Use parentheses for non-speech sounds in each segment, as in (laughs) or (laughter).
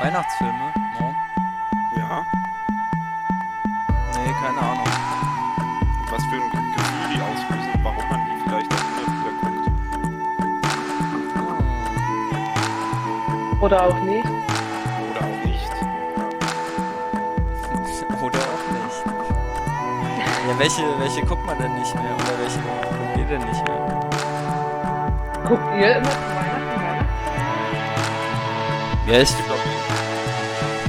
Weihnachtsfilme? No. Ja. Nee, keine Ahnung. Was für ein Ge- Gefühl die auslösen, warum man die vielleicht auch immer wieder guckt. Oder auch nicht. Oder auch nicht. (laughs) Oder auch nicht. Ja, welche, welche guckt man denn nicht mehr? Oder welche guckt ihr denn nicht mehr? Guckt ihr immer zu Weihnachten? Ja, ich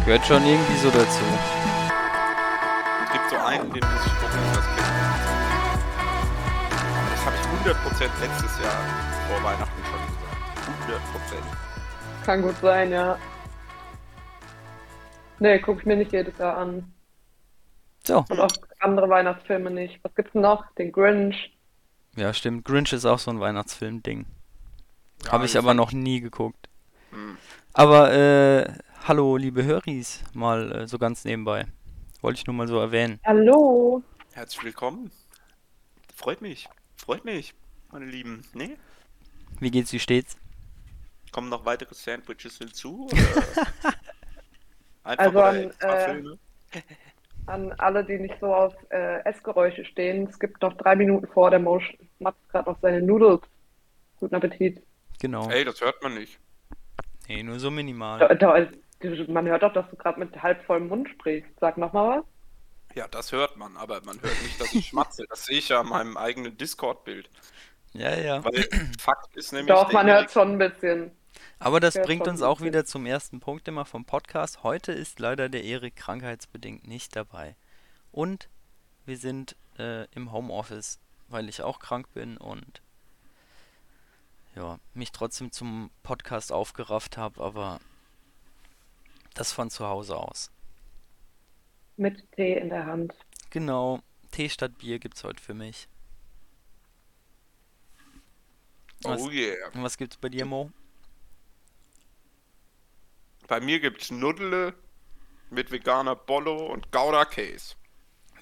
gehört schon irgendwie so dazu. es gibt so einen, den muss ich gucken, das. Aber das habe ich 100% letztes Jahr vor Weihnachten schon gesagt. 100%. Kann gut sein, ja. Nee, guck ich mir nicht jedes Jahr an. So. Und auch andere Weihnachtsfilme nicht. Was gibt's noch? Den Grinch. Ja, stimmt. Grinch ist auch so ein Weihnachtsfilm-Ding. Ja, Habe ich aber noch nie geguckt. Hm. Aber, äh, hallo, liebe Höris, mal äh, so ganz nebenbei. Wollte ich nur mal so erwähnen. Hallo. Herzlich willkommen. Freut mich. Freut mich, meine Lieben. Nee? Wie geht's, wie steht's? Kommen noch weitere Sandwiches hinzu? Oder? (laughs) Einfach Also an, äh? An alle, die nicht so auf äh, Essgeräusche stehen. Es gibt noch drei Minuten vor, der Mosch macht gerade noch seine Nudels. Guten Appetit. Genau. Ey, das hört man nicht. Nee, nur so minimal. Da, da, man hört doch, dass du gerade mit halb vollem Mund sprichst. Sag nochmal was. Ja, das hört man, aber man hört nicht, dass ich schmatze. Das sehe ich ja an meinem eigenen Discord-Bild. Ja, ja. Weil Fakt ist nämlich. Doch, man hört schon ein bisschen. Aber das Ja, bringt uns auch wieder zum ersten Punkt immer vom Podcast. Heute ist leider der Erik krankheitsbedingt nicht dabei. Und wir sind äh, im Homeoffice, weil ich auch krank bin und ja, mich trotzdem zum Podcast aufgerafft habe, aber das von zu Hause aus. Mit Tee in der Hand. Genau, Tee statt Bier gibt's heute für mich. Was, Oh yeah. und was gibt's bei dir, Mo? Bei mir gibt's Nudle mit veganer Bollo und Gouda Case.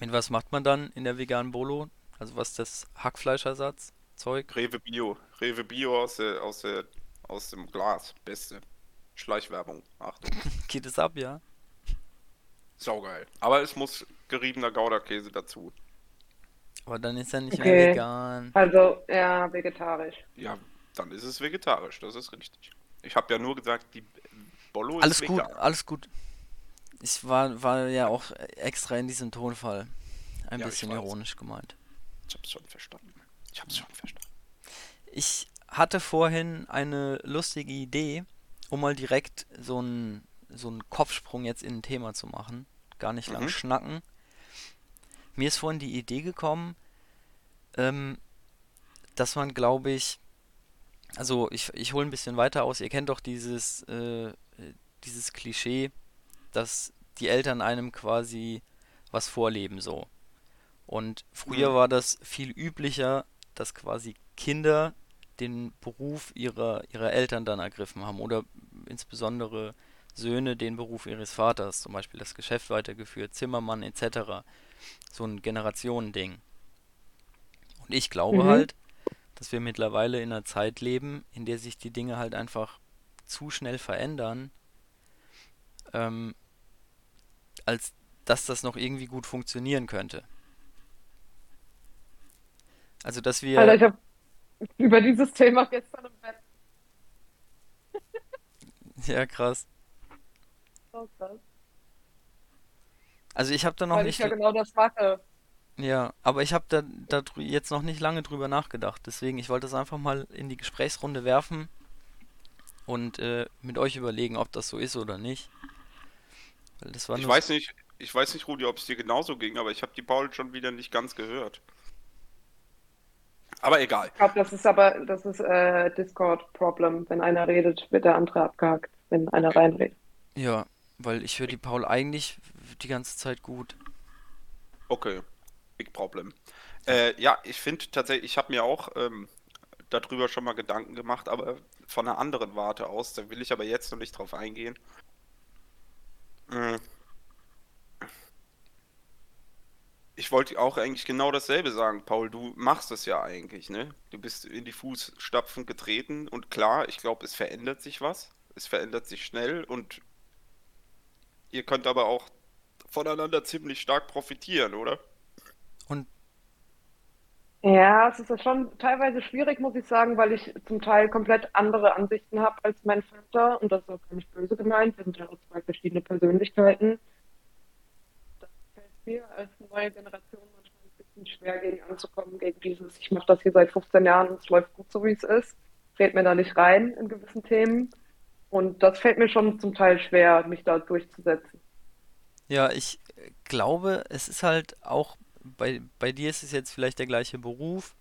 Mit was macht man dann in der veganen Bolo? Also was ist das Hackfleischersatz? Zeug? Rewe Bio. Rewe Bio aus, der, aus, der, aus dem Glas. Beste. Schleichwerbung. Achtung. (laughs) Geht es ab, ja? Saugeil. Aber es muss geriebener Gouda-Käse dazu. Aber dann ist er nicht mehr Okay. vegan. Also, ja, vegetarisch. Ja, dann ist es vegetarisch. Das ist richtig. Ich habe ja nur gesagt, die Bollo ist Alles gut, vegan. alles gut. Ich war, war ja auch extra in diesem Tonfall ein Ja, bisschen ironisch gemeint. Ich hab's schon verstanden. Ich hab's schon verstanden. Ich hatte vorhin eine lustige Idee, um mal direkt so einen so einen Kopfsprung jetzt in ein Thema zu machen. Gar nicht lang Mhm. schnacken. Mir ist vorhin die Idee gekommen, ähm, dass man, glaube ich, also ich, ich hole ein bisschen weiter aus. Ihr kennt doch dieses, äh, dieses Klischee, dass die Eltern einem quasi was vorleben so. Und früher Mhm. war das viel üblicher, dass quasi Kinder den Beruf ihrer, ihrer Eltern dann ergriffen haben oder insbesondere Söhne den Beruf ihres Vaters, zum Beispiel das Geschäft weitergeführt, Zimmermann etc. So ein Generationending. Und ich glaube Mhm. halt, dass wir mittlerweile in einer Zeit leben, in der sich die Dinge halt einfach zu schnell verändern, ähm, als dass das noch irgendwie gut funktionieren könnte. Also, dass wir. Alter, ich habe über dieses Thema gestern im Bett. (laughs) Ja, krass. So krass. Also ich habe da noch Weil nicht. ich ja genau das mache. Ja, aber ich habe da, da jetzt noch nicht lange drüber nachgedacht. Deswegen, ich wollte das einfach mal in die Gesprächsrunde werfen und äh, mit euch überlegen, ob das so ist oder nicht. Weil das war Ich nur weiß nicht, ich weiß nicht, Rudi, ob es dir genauso ging, aber ich habe die Paul schon wieder nicht ganz gehört. Aber egal. Ich glaube, das ist aber, das ist äh, Discord-Problem. Wenn einer redet, wird der andere abgehakt, wenn einer reinredet. Ja, weil ich höre die Paul eigentlich die ganze Zeit gut. Okay. Big Problem. Äh, ja, ich finde tatsächlich, ich habe mir auch ähm, darüber schon mal Gedanken gemacht, aber von einer anderen Warte aus. Da will ich aber jetzt noch nicht drauf eingehen. Mm. Ich wollte auch eigentlich genau dasselbe sagen, Paul. Du machst es ja eigentlich, ne? Du bist in die Fußstapfen getreten und klar, ich glaube, es verändert sich was. Es verändert sich schnell und ihr könnt aber auch voneinander ziemlich stark profitieren, oder? Und Ja, es ist ja schon teilweise schwierig, muss ich sagen, weil ich zum Teil komplett andere Ansichten habe als mein Vater und das ist auch gar nicht böse gemeint. Wir sind ja auch zwei verschiedene Persönlichkeiten. Das fällt mir als neue Generation manchmal ein bisschen schwer, gegen anzukommen, gegen dieses, ich mache das hier seit 15 Jahren und es läuft gut so, wie es ist. Red mir da nicht rein in gewissen Themen. Und das fällt mir schon zum Teil schwer, mich da durchzusetzen. ja, ich glaube, es ist halt auch, bei, bei dir ist es jetzt vielleicht der gleiche Beruf,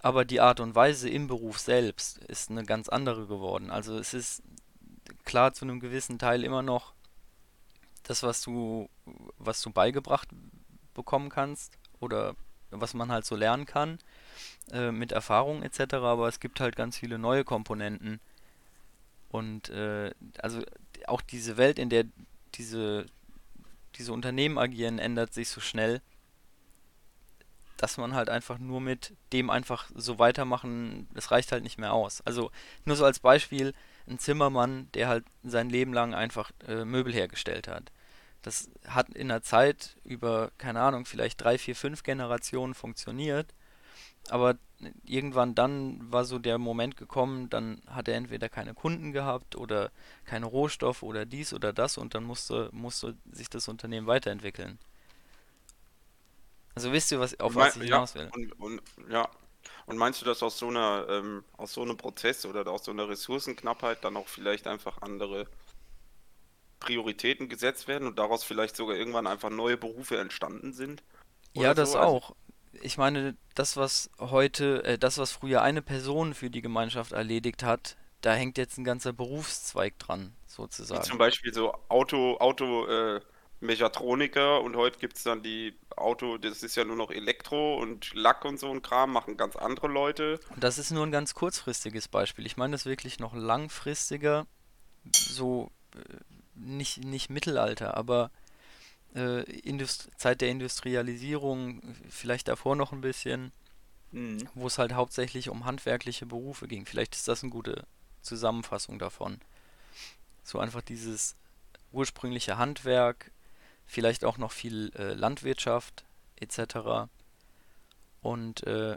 aber die Art und Weise im Beruf selbst ist eine ganz andere geworden. Also es ist klar zu einem gewissen Teil immer noch das, was du, was du beigebracht bekommen kannst oder was man halt so lernen kann, äh, mit Erfahrung etc., aber es gibt halt ganz viele neue Komponenten und äh, also auch diese Welt, in der diese, diese Unternehmen agieren, ändert sich so schnell, dass man halt einfach nur mit dem einfach so weitermachen, das reicht halt nicht mehr aus. Also nur so als Beispiel, ein Zimmermann, der halt sein Leben lang einfach äh, Möbel hergestellt hat. Das hat in der Zeit über, keine Ahnung, vielleicht drei, vier, fünf Generationen funktioniert, aber irgendwann dann war so der Moment gekommen, dann hat er entweder keine Kunden gehabt oder keine Rohstoffe oder dies oder das und dann musste, musste sich das Unternehmen weiterentwickeln. Also wisst ihr, was, auf was ich Ja, hinaus will? und, und ja. Und meinst du, dass aus so einer, ähm, aus so einem Prozess oder aus so einer Ressourcenknappheit dann auch vielleicht einfach andere Prioritäten gesetzt werden und daraus vielleicht sogar irgendwann einfach neue Berufe entstanden sind Ja, das so? Also, auch. Ich meine, das, was heute, äh, das, was früher eine Person für die Gemeinschaft erledigt hat, da hängt jetzt ein ganzer Berufszweig dran, wie zum sozusagen. Beispiel so Auto, Auto, äh, Mechatroniker und heute gibt es dann die Auto, das ist ja nur noch Elektro und Lack und so ein Kram, machen ganz andere Leute. Und das ist nur ein ganz kurzfristiges Beispiel. Ich meine das wirklich noch langfristiger, so äh, nicht, nicht Mittelalter, aber Indust Zeit der Industrialisierung, vielleicht davor noch ein bisschen, Mhm. wo es halt hauptsächlich um handwerkliche Berufe ging. Vielleicht ist das eine gute Zusammenfassung davon. So einfach dieses ursprüngliche Handwerk, vielleicht auch noch viel äh, Landwirtschaft etc. Und äh,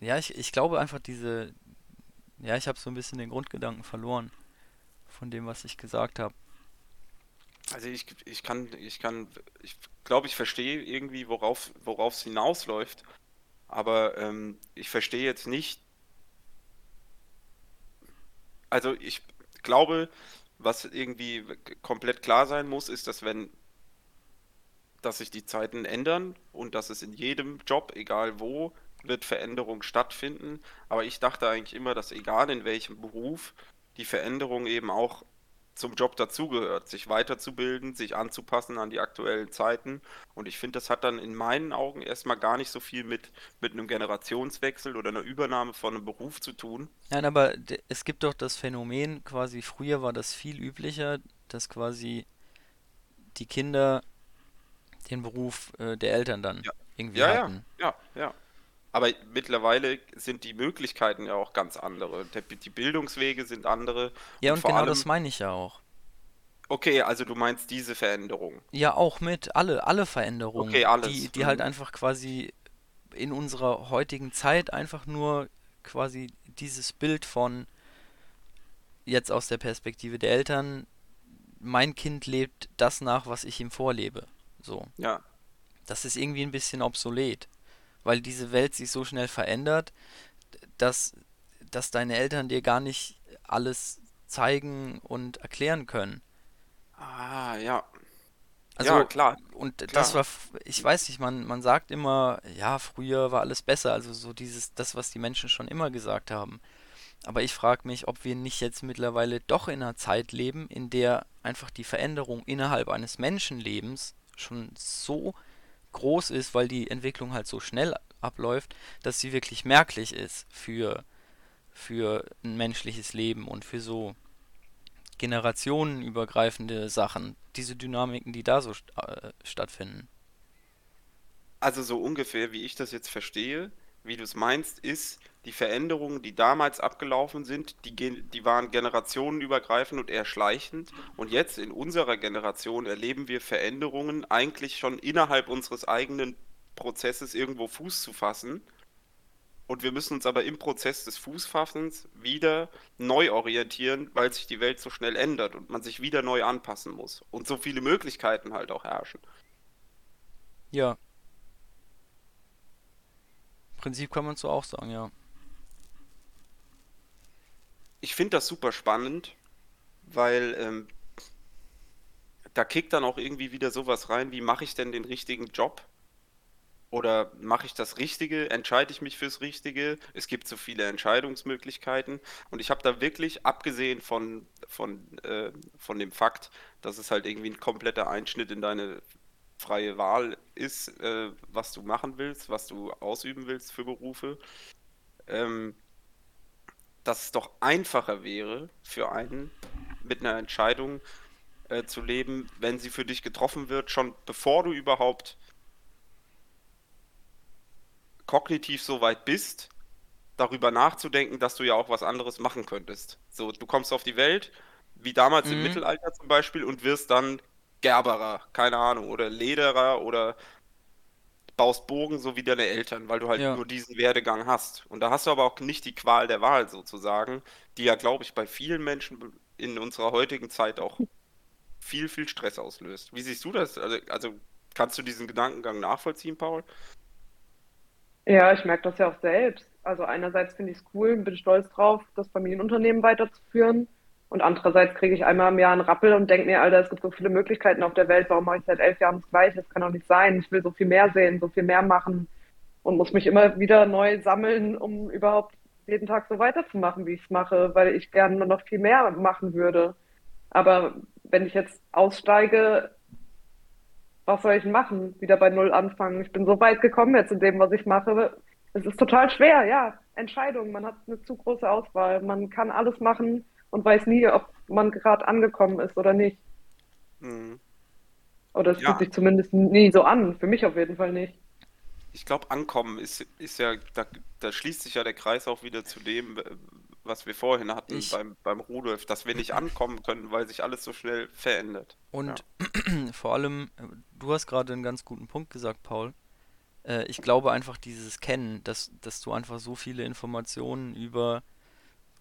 ja, ich, ich glaube einfach diese, ja, ich habe so ein bisschen den Grundgedanken verloren von dem, was ich gesagt habe. Also ich, ich kann, ich kann, ich glaube, ich verstehe irgendwie, worauf, es hinausläuft, aber ähm, ich verstehe jetzt nicht, also ich glaube, was irgendwie komplett klar sein muss, ist, dass wenn, dass sich die Zeiten ändern und dass es in jedem Job, egal wo, wird Veränderung stattfinden. Aber ich dachte eigentlich immer, dass egal in welchem Beruf, die Veränderung eben auch zum Job dazugehört, sich weiterzubilden, sich anzupassen an die aktuellen Zeiten. Und ich finde, das hat dann in meinen Augen erstmal gar nicht so viel mit, mit einem Generationswechsel oder einer Übernahme von einem Beruf zu tun. Nein, aber es gibt doch das Phänomen, quasi früher war das viel üblicher, dass quasi die Kinder den Beruf äh, der Eltern dann Ja, irgendwie ja, ja, hatten. ja, ja. Aber mittlerweile sind die Möglichkeiten ja auch ganz andere. Der, die Bildungswege sind andere Ja, und und genau das allem, meine ich ja auch. okay, also du meinst diese Veränderung. Ja, auch mit alle, alle Veränderungen, Okay, die, alles. die halt Mhm. einfach quasi in unserer heutigen Zeit einfach nur quasi dieses Bild von jetzt aus der Perspektive der Eltern, mein Kind lebt das nach, was ich ihm vorlebe. So. Ja, Das ist irgendwie ein bisschen obsolet, weil diese Welt sich so schnell verändert, dass, dass deine Eltern dir gar nicht alles zeigen und erklären können. ah, ja, ja, Also, klar, und das klar. war, f- ich weiß nicht, man, man sagt immer, ja, früher war alles besser, also so dieses, das, was die Menschen schon immer gesagt haben. Aber ich frage mich, ob wir nicht jetzt mittlerweile doch in einer Zeit leben, in der einfach die Veränderung innerhalb eines Menschenlebens schon so groß ist, weil die Entwicklung halt so schnell abläuft, dass sie wirklich merklich ist für, für ein menschliches Leben und für so generationenübergreifende Sachen, diese Dynamiken, die da so st äh, stattfinden. Also so ungefähr, wie ich das jetzt verstehe, wie du es meinst, ist, die Veränderungen, die damals abgelaufen sind, die, die waren generationenübergreifend und eher schleichend. Und jetzt in unserer Generation erleben wir Veränderungen eigentlich schon innerhalb unseres eigenen Prozesses irgendwo Fuß zu fassen. Und wir müssen uns aber im Prozess des Fußfassens wieder neu orientieren, weil sich die Welt so schnell ändert und man sich wieder neu anpassen muss. Und so viele Möglichkeiten halt auch herrschen. Ja. Im Prinzip kann man so auch sagen, ja. Ich finde das super spannend, weil ähm, da kickt dann auch irgendwie wieder sowas rein, wie mache ich denn den richtigen Job? Oder mache ich das Richtige? Entscheide ich mich fürs Richtige? Es gibt so viele Entscheidungsmöglichkeiten. Und ich habe da wirklich, abgesehen von, von, äh, von dem Fakt, dass es halt irgendwie ein kompletter Einschnitt in deine freie Wahl ist, äh, was du machen willst, was du ausüben willst für Berufe, ähm, dass es doch einfacher wäre für einen mit einer Entscheidung äh, zu leben, wenn sie für dich getroffen wird, schon bevor du überhaupt kognitiv so weit bist, darüber nachzudenken, dass du ja auch was anderes machen könntest. So, du kommst auf die Welt, wie damals mhm. im Mittelalter zum Beispiel, und wirst dann Gerberer, keine Ahnung, oder Lederer oder baust Bogen so wie deine Eltern, weil du halt ja. nur diesen Werdegang hast. Und da hast du aber auch nicht die Qual der Wahl sozusagen, die ja, glaube ich, bei vielen Menschen in unserer heutigen Zeit auch viel, viel Stress auslöst. Wie siehst du das? Also, also kannst du diesen Gedankengang nachvollziehen, Paul? Ja, ich merke das ja auch selbst. Also einerseits finde ich es cool, bin stolz drauf, das Familienunternehmen weiterzuführen. Und andererseits kriege ich einmal im Jahr einen Rappel und denke mir, Alter, es gibt so viele Möglichkeiten auf der Welt, warum mache ich seit elf Jahren das Gleiche? Das kann doch nicht sein. Ich will so viel mehr sehen, so viel mehr machen und muss mich immer wieder neu sammeln, um überhaupt jeden Tag so weiterzumachen, wie ich es mache, weil ich gerne noch viel mehr machen würde. Aber wenn ich jetzt aussteige, was soll ich machen? Wieder bei Null anfangen. Ich bin so weit gekommen jetzt in dem, was ich mache. Es ist total schwer, ja. Entscheidung. Man hat eine zu große Auswahl. Man kann alles machen und weiß nie, ob man gerade angekommen ist oder nicht. Mhm. Oder es ja. fühlt sich zumindest nie so an. Für mich auf jeden Fall nicht. Ich glaube, Ankommen ist, ist ja, da, da, schließt sich ja der Kreis auch wieder zu dem, was wir vorhin hatten ich, beim, beim Rudolf, dass wir nicht ankommen können, weil sich alles so schnell verändert. Und ja. (clears throat) vor allem, du hast gerade einen ganz guten Punkt gesagt, Paul. Äh, ich glaube einfach dieses Kennen, dass, dass du einfach so viele Informationen über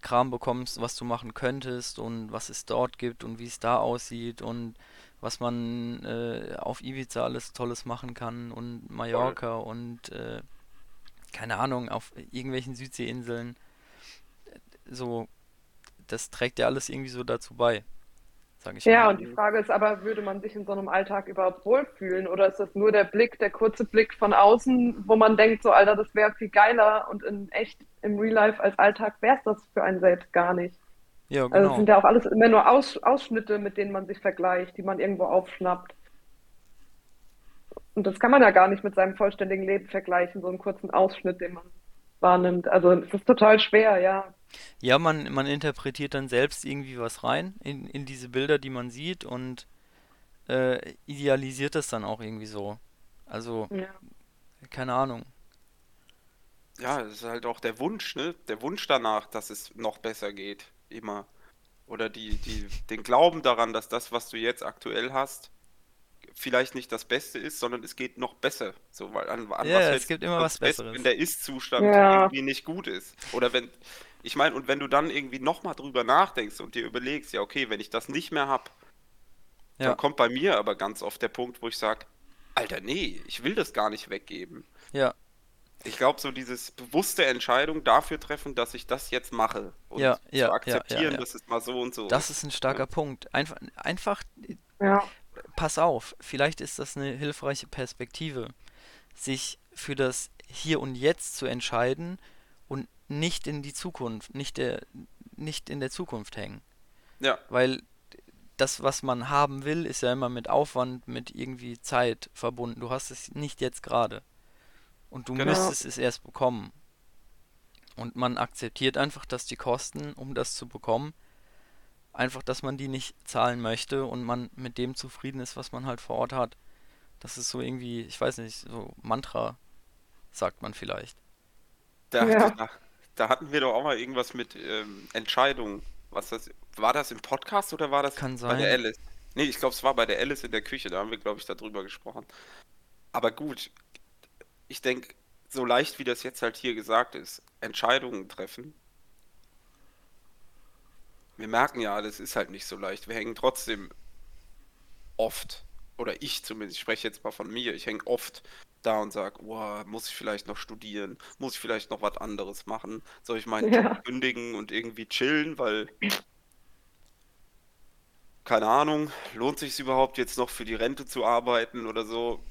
Kram bekommst, was du machen könntest und was es dort gibt und wie es da aussieht und was man äh, auf Ibiza alles Tolles machen kann und Mallorca Voll. und äh, keine Ahnung, auf irgendwelchen Südseeinseln. So, das trägt ja alles irgendwie so dazu bei sage ich Ja, mal. und die Frage ist aber, würde man sich in so einem Alltag überhaupt wohlfühlen oder ist das nur der Blick, der kurze Blick von außen, wo man denkt, so Alter, das wäre viel geiler und in echt im Real Life als Alltag wäre es das für einen selbst gar nicht. Ja, genau. Also es genau. sind ja auch alles immer nur Aus, Ausschnitte, mit denen man sich vergleicht, die man irgendwo aufschnappt. Und das kann man ja gar nicht mit seinem vollständigen Leben vergleichen, so einen kurzen Ausschnitt, den man wahrnimmt. Also es ist total schwer, ja. Ja, man, man interpretiert dann selbst irgendwie was rein in, in diese Bilder, die man sieht und äh, idealisiert das dann auch irgendwie so. Also, ja. keine Ahnung. Ja, es ist halt auch der Wunsch, ne? Der Wunsch danach, dass es noch besser geht, immer. Oder die, die, den Glauben daran, dass das, was du jetzt aktuell hast, vielleicht nicht das Beste ist, sondern es geht noch besser. So, weil an, an ja, was es gibt immer was Besseres. Wenn der Ist-Zustand ja. irgendwie nicht gut ist. Oder wenn, ich meine, und wenn du dann irgendwie nochmal drüber nachdenkst und dir überlegst, ja, okay, wenn ich das nicht mehr habe, ja. dann kommt bei mir aber ganz oft der Punkt, wo ich sage, Alter, nee, ich will das gar nicht weggeben. Ja. Ich glaube, so dieses bewusste Entscheidung dafür treffen, dass ich das jetzt mache und ja, ja, zu akzeptieren, dass es mal so und so Das ist ein starker Punkt. Einfach, einfach ja pass auf, vielleicht ist das eine hilfreiche Perspektive, sich für das Hier und Jetzt zu entscheiden und nicht in die Zukunft, nicht, der, nicht in der Zukunft hängen. Ja. Weil das, was man haben will, ist ja immer mit Aufwand, mit irgendwie Zeit verbunden. Du hast es nicht jetzt gerade. Und du genau. müsstest es erst bekommen. Und man akzeptiert einfach, dass die Kosten, um das zu bekommen, einfach, dass man die nicht zahlen möchte und man mit dem zufrieden ist, was man halt vor Ort hat. Das ist so irgendwie, ich weiß nicht, so Mantra, sagt man vielleicht. Da, ja. da, da hatten wir doch auch mal irgendwas mit ähm, Entscheidungen. Was das, war das im Podcast oder war das Kann bei der sein. Alice? Nee, ich glaube, es war bei der Alice in der Küche, da haben wir, glaube ich, darüber gesprochen. Aber gut, ich denke, so leicht wie das jetzt halt hier gesagt ist, Entscheidungen treffen. Wir merken ja, das ist halt nicht so leicht. Wir hängen trotzdem oft, oder ich zumindest, ich spreche jetzt mal von mir, ich hänge oft da und sage, oh, muss ich vielleicht noch studieren? Muss ich vielleicht noch was anderes machen? Soll ich meinen Ja. Job kündigen und irgendwie chillen, weil, keine Ahnung, lohnt sich überhaupt jetzt noch für die Rente zu arbeiten oder so?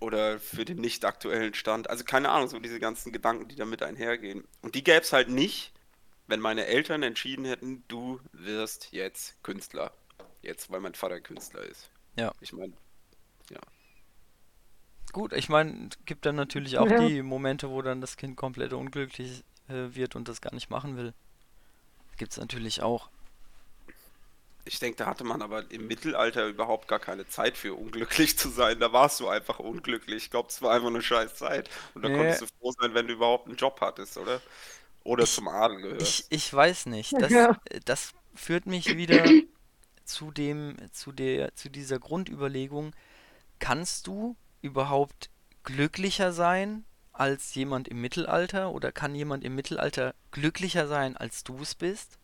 Oder für den nicht aktuellen Stand? Also keine Ahnung, so diese ganzen Gedanken, die damit einhergehen. Und die gäbe es halt nicht, wenn meine Eltern entschieden hätten, du wirst jetzt Künstler. Jetzt, weil mein Vater Künstler ist. Ja. Ich meine, ja. Gut, ich meine, es gibt dann natürlich auch Ja. die Momente, wo dann das Kind komplett unglücklich äh, wird und das gar nicht machen will. Gibt es natürlich auch. Ich denke, da hatte man aber im Mittelalter überhaupt gar keine Zeit für unglücklich zu sein. Da warst du einfach unglücklich. Ich glaube, es war einfach eine scheiß Zeit. Und da Nee. konntest du froh sein, wenn du überhaupt einen Job hattest, oder? Oder Ich- zum Adel Ich, gehörst. ich weiß nicht. Das, Ja. äh, das führt mich wieder (clears throat) zu dem, zu der, zu dieser Grundüberlegung, kannst du überhaupt glücklicher sein als jemand im Mittelalter? Oder kann jemand im Mittelalter glücklicher sein, als du es bist?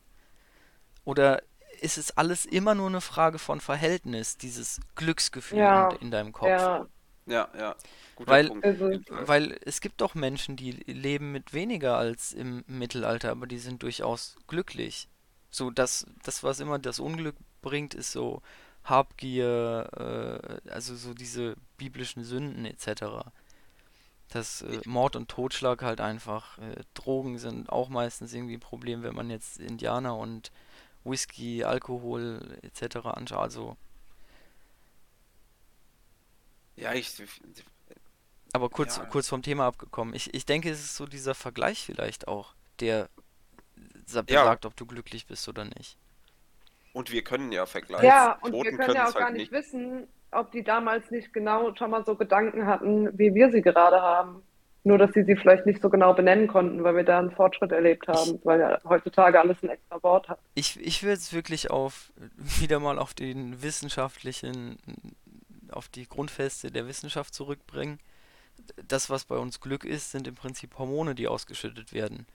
Oder ist es alles immer nur eine Frage von Verhältnis, dieses Glücksgefühl Ja, in, in deinem Kopf? Ja, Ja, ja. Guter Weil- Punkt. Also-. Weil es gibt doch Menschen, die leben mit weniger als im Mittelalter, aber die sind durchaus glücklich. So, das, das, was immer das Unglück bringt, ist so Habgier, äh, also so diese biblischen Sünden etc. Das äh, Mord und Totschlag halt einfach. Äh, Drogen sind auch meistens irgendwie ein Problem, wenn man jetzt Indianer und Whisky, Alkohol etc. anschaut. Also, Ja, ich, Aber kurz, Ja. kurz vom Thema abgekommen. Ich, ich denke, es ist so dieser Vergleich vielleicht auch, der sa- Ja. ob du glücklich bist oder nicht. Und wir können ja vergleichen. ja, und Toten wir können ja auch gar halt nicht wissen, ob die damals nicht genau schon mal so Gedanken hatten, wie wir sie gerade haben. Nur, dass sie sie vielleicht nicht so genau benennen konnten, weil wir da einen Fortschritt erlebt haben, weil ja heutzutage alles ein extra Wort hat. Ich, ich würde es wirklich auf, wieder mal auf den wissenschaftlichen, auf die Grundfeste der Wissenschaft zurückbringen. Das, was bei uns Glück ist, sind im Prinzip Hormone, die ausgeschüttet werden.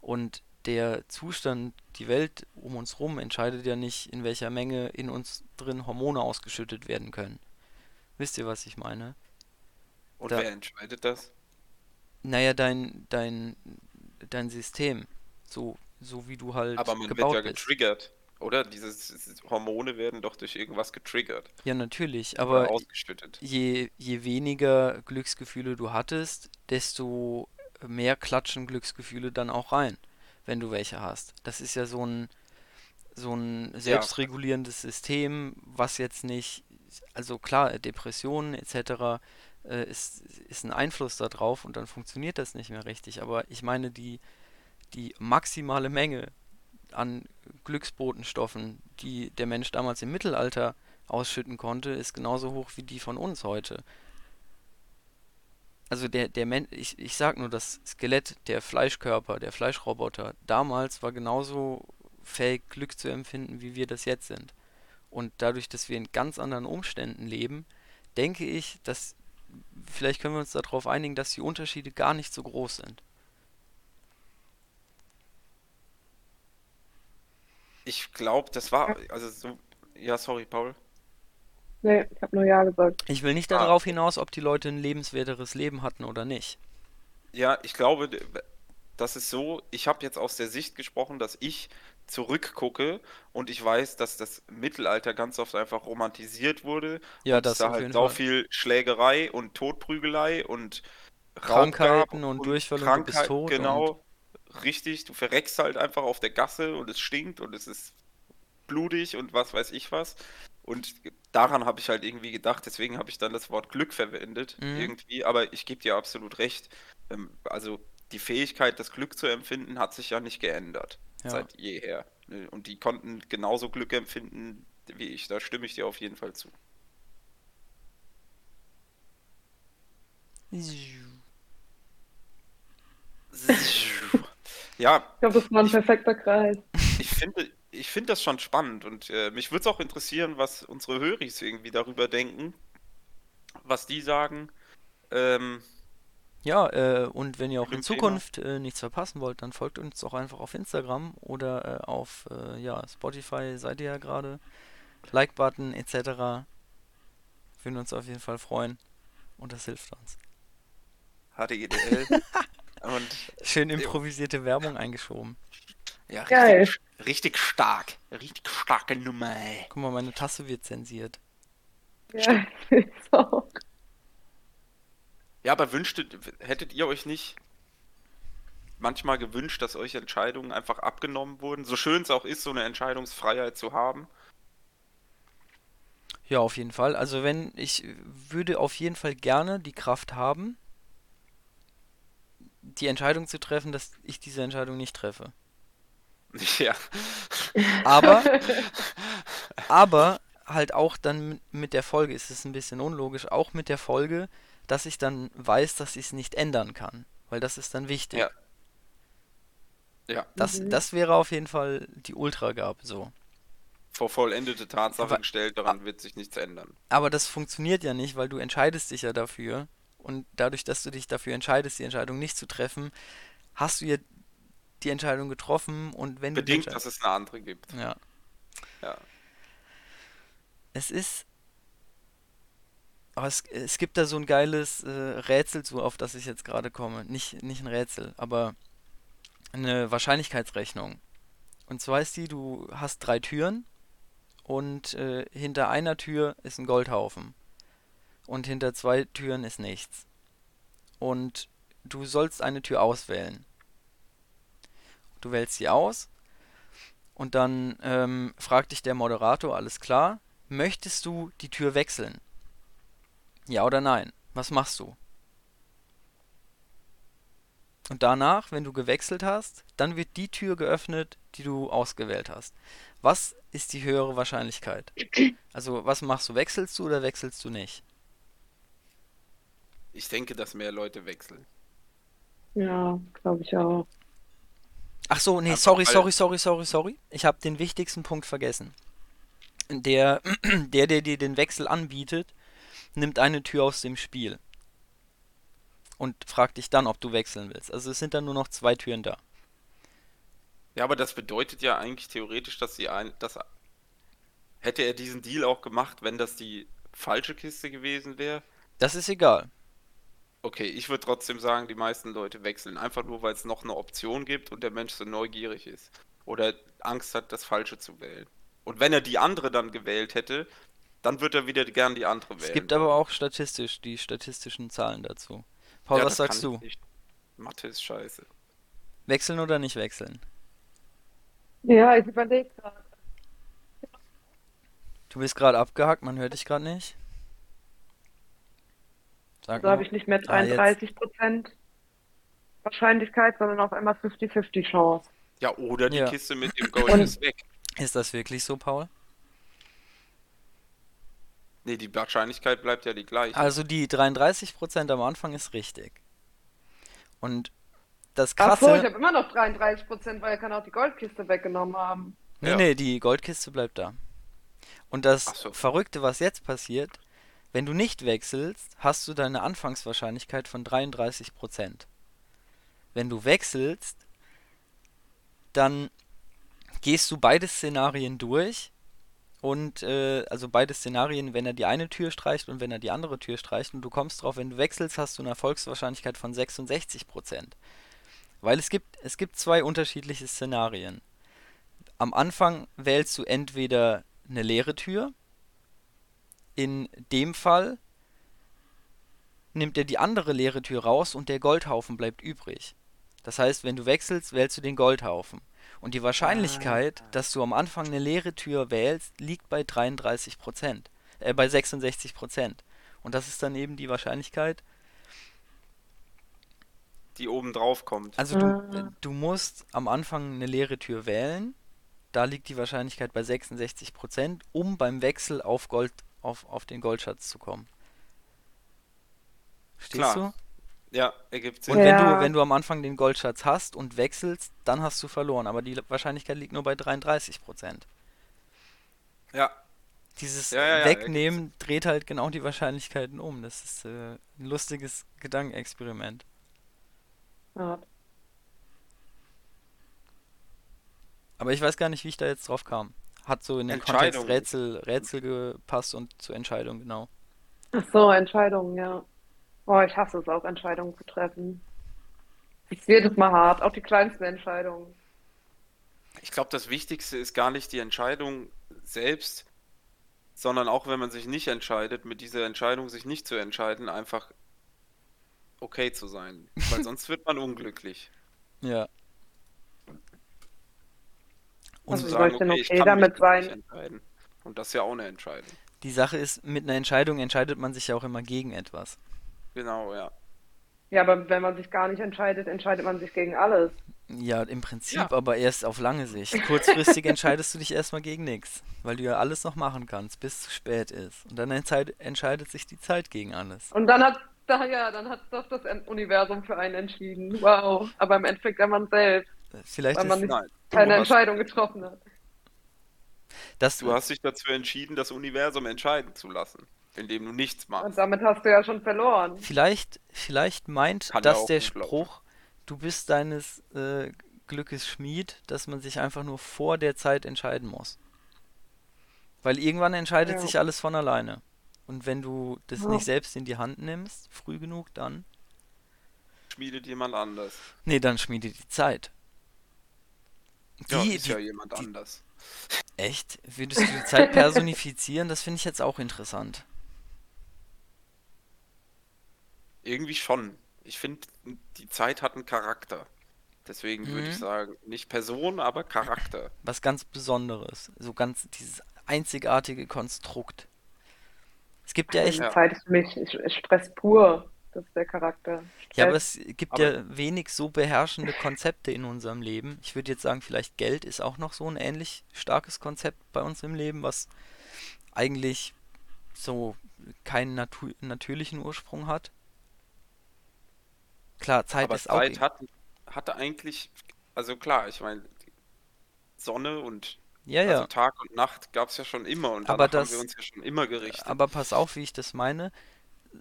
Und der Zustand, die Welt um uns rum, entscheidet ja nicht, in welcher Menge in uns drin Hormone ausgeschüttet werden können. Wisst ihr, was ich meine? Und da- wer entscheidet das? Naja, dein, dein, dein System, so, so wie du halt Aber man wird gebaut ja bist. getriggert, oder? Diese Hormone werden doch durch irgendwas getriggert Ja, natürlich, oder aber ausgeschüttet. je, je weniger Glücksgefühle du hattest, desto mehr klatschen Glücksgefühle dann auch rein, wenn du welche hast. Das ist ja so ein, so ein selbstregulierendes System, was jetzt nicht, also klar, Depressionen etc. Äh, ist, ist ein Einfluss darauf und dann funktioniert das nicht mehr richtig. Aber ich meine, die, die maximale Menge an Glücksbotenstoffen, die der Mensch damals im Mittelalter ausschütten konnte, ist genauso hoch wie die von uns heute. Also der, der Men ich, ich sag nur, das Skelett, der Fleischkörper, der Fleischroboter damals war genauso fähig, Glück zu empfinden, wie wir das jetzt sind. Und dadurch, dass wir in ganz anderen Umständen leben, denke ich, dass vielleicht können wir uns darauf einigen, dass die Unterschiede gar nicht so groß sind. Ich glaube, das war, also so, ja, sorry, Paul. Nee, ich habe nur Ja gesagt. Ich will nicht Ah. darauf hinaus, ob die Leute ein lebenswerteres Leben hatten oder nicht. Ja, ich glaube, das ist so, ich habe jetzt aus der Sicht gesprochen, dass ich zurückgucke und ich weiß, dass das Mittelalter ganz oft einfach romantisiert wurde Ja, und das es da halt Fall. viel Schlägerei und Todprügelei und Raub Krankheiten gab und Durchfall und du bist Krankheit- tot Genau, richtig, du verreckst halt einfach auf der Gasse und es stinkt und es ist blutig und was weiß ich was. Und daran habe ich halt irgendwie gedacht, deswegen habe ich dann das Wort Glück verwendet, Mhm. irgendwie, aber ich gebe dir absolut recht. Ähm, Also die Fähigkeit, das Glück zu empfinden, hat sich ja nicht geändert Ja. seit jeher. ne? Und die konnten genauso Glück empfinden wie ich. Da stimme ich dir auf jeden Fall zu. Ja, Ich glaube, das war ein perfekter Kreis. ich finde, ich finde das schon spannend und äh, mich würde es auch interessieren, was unsere Höris irgendwie darüber denken, was die sagen. Ähm, Ja, äh, und wenn ihr auch in. Zukunft äh, nichts verpassen wollt, dann folgt uns doch einfach auf Instagram oder äh, auf äh, ja, Spotify seid ihr ja gerade. Like-Button etc. Würden uns auf jeden Fall freuen und das hilft uns. HDGDL. (laughs) und Schön improvisierte Werbung eingeschoben. Ja, Geil. richtig, richtig stark. Richtig starke Nummer. ey. Guck mal, meine Tasse wird zensiert. Ja, (laughs) ich auch. Ja, aber wünschtet, hättet ihr euch nicht manchmal gewünscht, dass euch Entscheidungen einfach abgenommen wurden? So schön es auch ist, so eine Entscheidungsfreiheit zu haben. Ja, auf jeden Fall. Also wenn ich würde auf jeden Fall gerne die Kraft haben, die Entscheidung zu treffen, dass ich diese Entscheidung nicht treffe. (laughs) Ja. Aber, (laughs) aber halt auch dann mit- der Folge, ist es ein bisschen unlogisch, auch mit der Folge, dass ich dann weiß, dass ich es nicht ändern kann. Weil das ist dann wichtig. Ja. Ja, Das, Mhm. das wäre auf jeden Fall die Ultragabe so. vor vollendete Tatsache Aber- gestellt, daran wird sich nichts ändern. Aber das funktioniert ja nicht, weil du entscheidest dich ja dafür. Und dadurch, dass du dich dafür entscheidest, die Entscheidung nicht zu treffen, hast du ja die Entscheidung getroffen und wenn Bedingt, dass es eine andere gibt. Ja. Ja. Es ist. Aber es, es gibt da so ein geiles äh, Rätsel zu, auf das ich jetzt gerade komme. Nicht, nicht ein Rätsel, aber eine Wahrscheinlichkeitsrechnung. Und zwar ist die, du hast drei Türen und äh, hinter einer Tür ist ein Goldhaufen. Und hinter zwei Türen ist nichts. Und du sollst eine Tür auswählen. Du wählst sie aus und dann ähm, fragt dich der Moderator, alles klar, möchtest du die Tür wechseln? Ja oder nein? Was machst du? Und danach, wenn du gewechselt hast, dann wird die Tür geöffnet, die du ausgewählt hast. Was ist die höhere Wahrscheinlichkeit? Also, was machst du? Wechselst du oder wechselst du nicht? Ich denke, dass mehr Leute wechseln. Ja, glaube ich auch. Ach so, nee, Einfach sorry, sorry, sorry, sorry, sorry. Ich habe den wichtigsten Punkt vergessen. Der, (clears throat) der, der dir den Wechsel anbietet, nimmt eine Tür aus dem Spiel. Und fragt dich dann, ob du wechseln willst. Also es sind dann nur noch zwei Türen da. Ja, aber das bedeutet ja eigentlich theoretisch, dass sie ein, dass hätte er diesen Deal auch gemacht, wenn das die falsche Kiste gewesen wäre. Das ist egal. Okay, ich würde trotzdem sagen, die meisten Leute wechseln. Einfach nur, weil es noch eine Option gibt und der Mensch so neugierig ist. Oder Angst hat, das Falsche zu wählen. Und wenn er die andere dann gewählt hätte, dann würde er wieder gern die andere wählen. Es gibt aber auch statistisch die statistischen Zahlen dazu. Paul, Ja, was sagst du? Mathe ist scheiße. Wechseln oder nicht wechseln? Ja, ich überlege gerade. Du bist gerade abgehackt, man hört dich gerade nicht. Sag Da habe ich nicht mehr Ah, jetzt. 33% Wahrscheinlichkeit, sondern auf einmal 50-50 Chance. Ja, oder die Ja. Kiste mit dem Gold Und- ist weg. Ist das wirklich so, Paul? Nee, die Wahrscheinlichkeit bleibt ja die gleiche. Also die 33% am Anfang ist richtig. Und das Ach so, ich Krasse, habe immer noch 33%, weil er kann auch die Goldkiste weggenommen haben. nee, Ja. nee, die Goldkiste bleibt da. Und das so. Verrückte, was jetzt passiert, wenn du nicht wechselst, hast du deine Anfangswahrscheinlichkeit von 33%. Wenn du wechselst, dann gehst du beide Szenarien durch und äh, also beide Szenarien, wenn er die eine Tür streicht und wenn er die andere Tür streicht und du kommst drauf, wenn du wechselst, hast du eine Erfolgswahrscheinlichkeit von 66%. Weil es gibt, es gibt zwei unterschiedliche Szenarien. Am Anfang wählst du entweder eine leere Tür. In dem Fall nimmt er die andere leere Tür raus und der Goldhaufen bleibt übrig. Das heißt, wenn du wechselst, wählst du den Goldhaufen. Und die Wahrscheinlichkeit, dass du am Anfang eine leere Tür wählst, liegt bei 33%, äh, bei 66%. Und das ist dann eben die Wahrscheinlichkeit. die oben drauf kommt. Also du, Ah. du musst am Anfang eine leere Tür wählen. Da liegt die Wahrscheinlichkeit bei 66%, um beim Wechsel auf Gold, auf, auf den Goldschatz zu kommen. Verstehst Klar. Ja, ergibt Und Sinn. wenn du, Ja. wenn du am Anfang den Goldschatz hast und wechselst, dann hast du verloren. Aber die Wahrscheinlichkeit liegt nur bei 33%. Ja, Dieses Ja, ja, ja, Wegnehmen dreht halt genau die Wahrscheinlichkeiten um. Das ist äh, ein lustiges Gedankenexperiment. Ja. Aber ich weiß gar nicht, wie ich da jetzt drauf kam. Hat so in den Kontext Entscheidung. Rätsel, Rätsel gepasst und zur Entscheidung, genau. Ach so, Entscheidungen, ja. Oh, ich hasse es auch, Entscheidungen zu treffen. Es ist jedes Mal hart, auch die kleinsten Entscheidungen. ich glaube, das Wichtigste ist gar nicht die Entscheidung selbst, sondern auch wenn man sich nicht entscheidet, mit dieser Entscheidung sich nicht zu entscheiden, einfach okay zu sein. (laughs) Weil sonst wird man unglücklich. Ja. Und Also zu wie soll sagen, ich denn okay, ich okay kann damit mich sein? nicht entscheiden. Und das ist ja auch eine Entscheidung. Die Sache ist, mit einer Entscheidung entscheidet man sich ja auch immer gegen etwas. Genau, ja. Ja, aber wenn man sich gar nicht entscheidet, entscheidet man sich gegen alles. Ja, im Prinzip, Ja. aber erst auf lange Sicht. Kurzfristig (laughs) entscheidest du dich erstmal gegen nichts, weil du ja alles noch machen kannst, bis es zu spät ist. Und dann entscheid entscheidet sich die Zeit gegen alles. Und dann hat, da, ja, dann hat doch das Universum für einen entschieden. Wow. Aber im Endeffekt ja man selbst, Vielleicht weil man ist nicht Nein, keine hast, Entscheidung getroffen hat. das, du hast dich dazu entschieden, das Universum entscheiden zu lassen, indem du nichts Und machst. damit hast du ja schon verloren. vielleicht, vielleicht meint Kann das der. Spruch, du bist deines äh, Glückes Schmied, dass man sich einfach nur vor der Zeit entscheiden muss. Weil irgendwann entscheidet Ja. sich alles von alleine. Und wenn du das Ja. nicht selbst in die Hand nimmst, früh genug, dann. Schmiedet jemand anders. Nee, dann schmiede die Zeit. Ja, Die, ist die, ja jemand anders. Echt? Würdest du die Zeit personifizieren? Das finde ich jetzt auch interessant. Irgendwie schon. Ich finde, die Zeit hat einen Charakter. Deswegen würde ich Mhm. sagen, nicht Person, aber Charakter. Was ganz Besonderes. So ganz dieses einzigartige Konstrukt. Es gibt ja Die echt. Ja. Zeit ist für mich Stress pur. Ist der Charakter. Ja, aber es gibt Aber- ja wenig so beherrschende Konzepte in unserem Leben. Ich würde jetzt sagen, vielleicht Geld ist auch noch so ein ähnlich starkes Konzept bei uns im Leben, was eigentlich so keinen natu natürlichen Ursprung hat. Klar, Zeit aber ist auch. Zeit hat, hatte eigentlich, also klar, ich meine, Sonne und Ja, also ja. Tag und Nacht gab es ja schon immer und Aber danach haben wir uns ja schon immer gerichtet. Aber pass auf, wie ich das meine,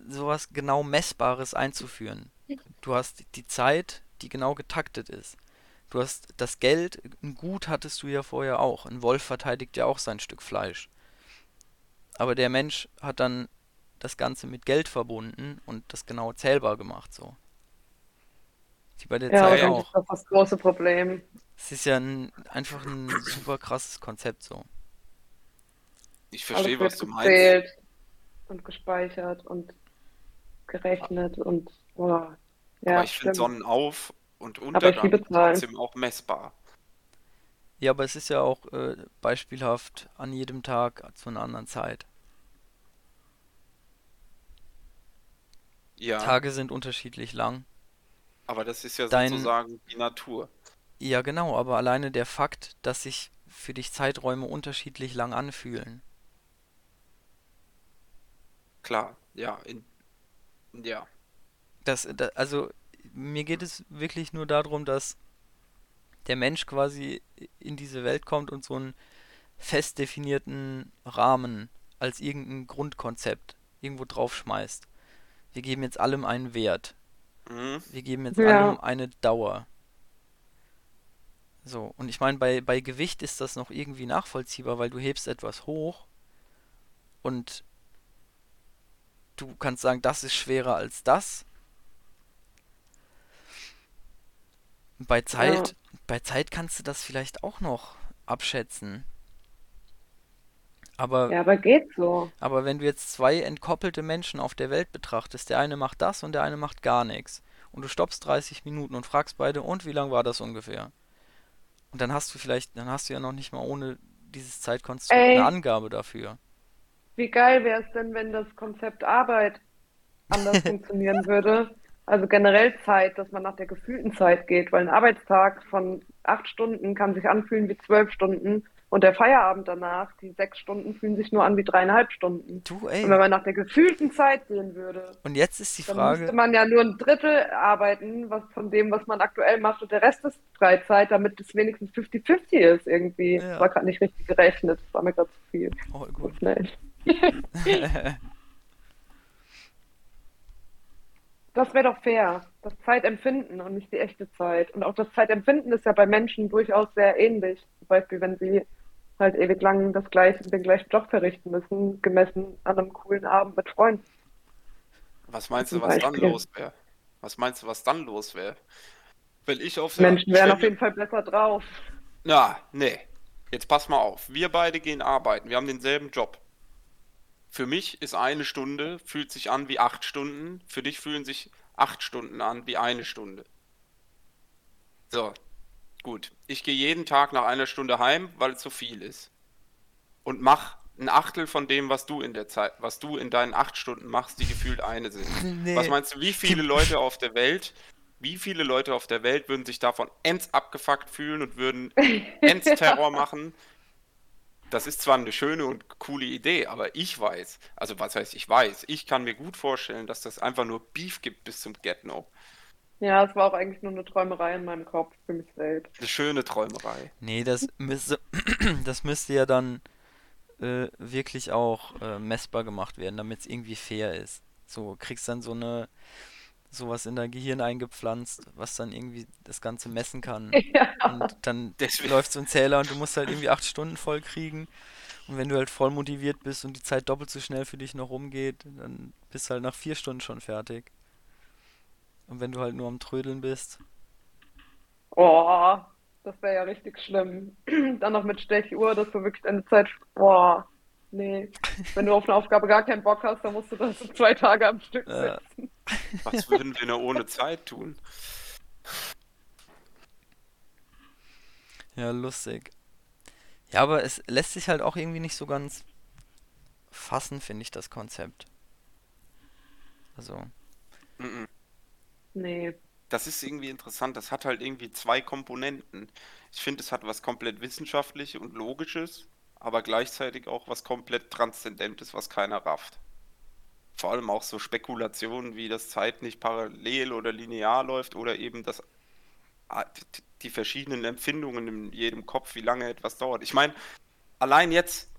sowas genau Messbares einzuführen. Du hast die Zeit, die genau getaktet ist. Du hast das Geld, ein Gut hattest du ja vorher auch. Ein Wolf verteidigt ja auch sein Stück Fleisch. Aber der Mensch hat dann das Ganze mit Geld verbunden und das genau zählbar gemacht, so. Wie bei der Ja, Zeit auch. das ist das große Problem. Es ist ja ein, einfach ein super krasses Konzept, so. ich verstehe, was du meinst. gezählt und gespeichert und gerechnet und boah. Ja, aber ich finde. Sonnenauf- und Untergang trotzdem auch messbar. Ja, aber es ist ja auch äh, beispielhaft an jedem Tag zu einer anderen Zeit. Ja, Tage sind unterschiedlich lang. aber das ist ja Dein- sozusagen die Natur. Ja, genau, aber alleine der Fakt, dass sich für dich Zeiträume unterschiedlich lang anfühlen. Klar, ja, in, ja. Das, da, also mir geht es wirklich nur darum, dass der Mensch quasi in diese Welt kommt und so einen fest definierten Rahmen als irgendein Grundkonzept irgendwo draufschmeißt. Wir geben jetzt allem einen Wert. Mhm. Wir geben jetzt Ja. allem eine Dauer. So, und ich meine, bei, bei Gewicht ist das noch irgendwie nachvollziehbar, weil du hebst etwas hoch und du kannst sagen, das ist schwerer als das. Bei Zeit, bei Zeit kannst du das vielleicht auch noch abschätzen. Aber, Ja, aber geht so. aber wenn du jetzt zwei entkoppelte Menschen auf der Welt betrachtest, der eine macht das und der eine macht gar nichts, und du stoppst 30 Minuten und fragst beide, und wie lang war das ungefähr? Und dann hast du vielleicht, dann hast du ja noch nicht mal ohne dieses Zeitkonstrukt Ey. eine Angabe dafür. Wie geil wäre es denn, wenn das Konzept Arbeit anders (laughs) funktionieren würde? Also generell Zeit, dass man nach der gefühlten Zeit geht, weil ein Arbeitstag von acht Stunden kann sich anfühlen wie zwölf Stunden Und der Feierabend danach, die sechs Stunden fühlen sich nur an wie dreieinhalb Stunden. Du, Und wenn ey. man nach der gefühlten Zeit gehen würde, Und jetzt ist die dann müsste Frage, man ja nur ein Drittel arbeiten, was von dem, was man aktuell macht, und der Rest ist Freizeit, damit es wenigstens 50-50 ist irgendwie. Ja. Das war gerade nicht richtig gerechnet, das war mir gerade zu viel. oh, gut. schnell. (laughs) Das wäre doch fair. Das Zeitempfinden und nicht die echte Zeit. Und auch das Zeitempfinden ist ja bei Menschen durchaus sehr ähnlich. Zum Beispiel, wenn sie halt ewig lang das gleiche, den gleichen Job verrichten müssen, gemessen an einem coolen Abend mit Freunden. Was meinst du, was dann los wäre? Was meinst du, was dann los wäre? Wenn ich auf Menschen wären auf jeden Fall besser drauf. Na, nee. Jetzt pass mal auf. Wir beide gehen arbeiten. Wir haben denselben Job. Für mich ist eine Stunde, fühlt sich an wie acht Stunden. Für dich fühlen sich acht Stunden an wie eine Stunde. So, gut. Ich gehe jeden Tag nach einer Stunde heim, weil es zu viel ist. Und mach ein Achtel von dem, was du in der Zeit, was du in deinen acht Stunden machst, die gefühlt eine sind. (laughs) Nee. Was meinst du, wie viele Leute auf der Welt, wie viele Leute auf der Welt würden sich davon ends abgefuckt fühlen und würden (laughs) ends Terror machen? Das ist zwar eine schöne und coole Idee, aber ich weiß, also was heißt ich weiß, ich kann mir gut vorstellen, dass das einfach nur Beef gibt bis zum Get-No. Ja, es war auch eigentlich nur eine Träumerei in meinem Kopf für mich selbst. Eine schöne Träumerei. Nee, das müsste, (clears throat) das müsste ja dann äh, wirklich auch äh, messbar gemacht werden, damit es irgendwie fair ist. So, kriegst dann so eine, sowas in dein Gehirn eingepflanzt, was dann irgendwie das Ganze messen kann. (laughs) Ja. Und dann Deswegen- läuft so ein Zähler und du musst halt irgendwie acht Stunden voll kriegen. Und wenn du halt voll motiviert bist und die Zeit doppelt so schnell für dich noch rumgeht, dann bist du halt nach vier Stunden schon fertig. Und wenn du halt nur am Trödeln bist, Oh, das wäre ja richtig schlimm. (clears throat) Dann noch mit Stechuhr, dass du wirklich deine Zeit. Boah, nee. Wenn du auf eine Aufgabe gar keinen Bock hast, dann musst du das (laughs) zwei Tage am Stück Ja. sitzen. Was würden wir nur ohne Zeit tun? Ja, lustig. Ja, aber es lässt sich halt auch irgendwie nicht so ganz fassen, finde ich, das Konzept. Also, Mhm. Nee. Das ist irgendwie interessant. Das hat halt irgendwie zwei Komponenten. Ich finde, es hat was komplett Wissenschaftliches und Logisches, aber gleichzeitig auch was komplett Transzendentes, was keiner rafft. Vor allem auch so Spekulationen, wie das Zeit nicht parallel oder linear läuft oder eben das, ah, die- die verschiedenen Empfindungen in jedem Kopf, wie lange etwas dauert. Ich meine, allein jetzt,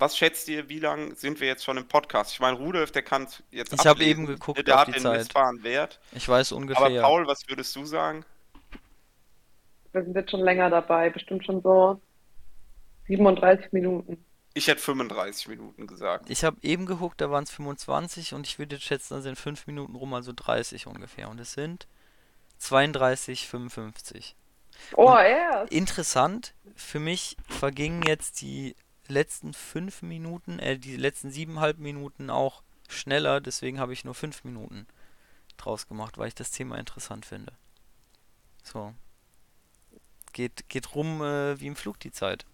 was schätzt ihr, wie lange sind wir jetzt schon im Podcast? Ich meine, Rudolf, der kann jetzt Ich hab ablesen, eben geguckt der auf hat die den Zeit. messbaren Wert. ich weiß Aber ungefähr. Paul, was würdest du sagen? Wir sind jetzt schon länger dabei, bestimmt schon so 37 Minuten. Ich hätte 35 Minuten gesagt. Ich habe eben geguckt, da waren es 25 und ich würde jetzt schätzen, da sind 5 Minuten rum, also 30 ungefähr. Und es sind 32, 55. Oh, Und- er. Interessant, für mich vergingen jetzt die letzten 5 Minuten, äh, die letzten 7,5 Minuten auch schneller, deswegen habe ich nur 5 Minuten draus gemacht, weil ich das Thema interessant finde. So. Geht, geht rum äh, wie im Flug die Zeit.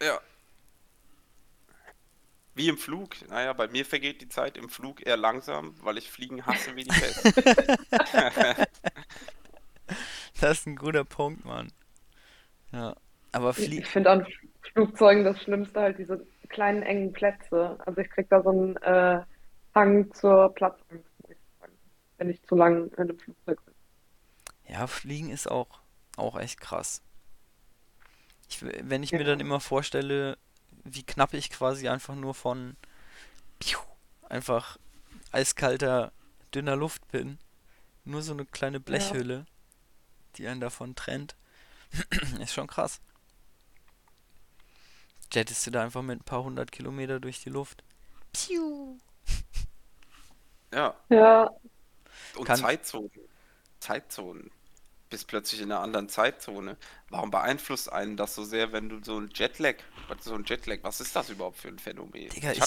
Ja. Wie im Flug. Naja, bei mir vergeht die Zeit im Flug eher langsam, weil ich Fliegen hasse wie die Pest. (laughs) (laughs) Das ist ein guter Punkt, Mann. Ja. Aber Ich, Flie ich finde an Flugzeugen das Schlimmste halt diese kleinen engen Plätze. Also ich krieg da so einen äh, Hang zur Platzangst, wenn ich zu lang in einem Flugzeug bin. Ja, Fliegen ist auch, auch echt krass. Ich, wenn ich mir Ja. dann immer vorstelle, wie knapp ich quasi einfach nur von piu, einfach eiskalter, dünner Luft bin. Nur so eine kleine Blechhülle, die einen davon trennt. (clears throat) Ist schon krass. Jettest du da einfach mit ein paar hundert Kilometer durch die Luft. Piu. Ja. Ja, Und Kann- Zeitzonen. Zeitzonen. Bist plötzlich in einer anderen Zeitzone. Warum beeinflusst einen das so sehr, wenn du so ein Jetlag, was- so ein Jetlag, was ist das überhaupt für ein Phänomen? Digga, ich